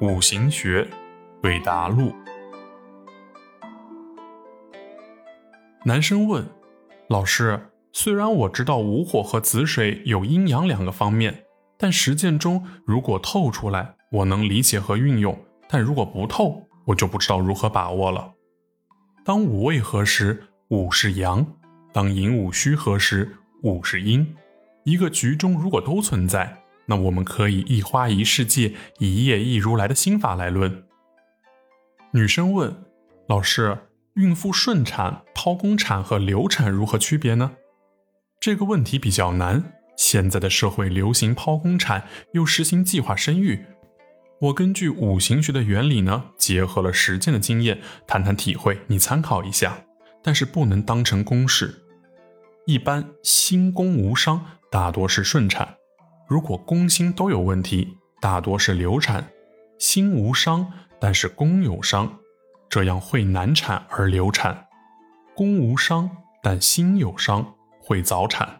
五行学，对答录。男生问老师：“虽然我知道午火和子水有阴阳两个方面，但实践中如果透出来，我能理解和运用；但如果不透，我就不知道如何把握了。当午未合时，午是阳；当寅午戌合时，午是阴。一个局中如果都存在。”那我们可以一花一世界，一叶一如来的心法来论。女生问老师：孕妇顺产、剖宫产和流产如何区别呢？这个问题比较难。现在的社会流行剖宫产，又实行计划生育。我根据五行学的原理呢，结合了实践的经验，谈谈体会，你参考一下。但是不能当成公式。一般心宫无伤，大多是顺产。如果宫心都有问题，大多是流产；心无伤，但是宫有伤，这样会难产而流产；宫无伤，但心有伤，会早产。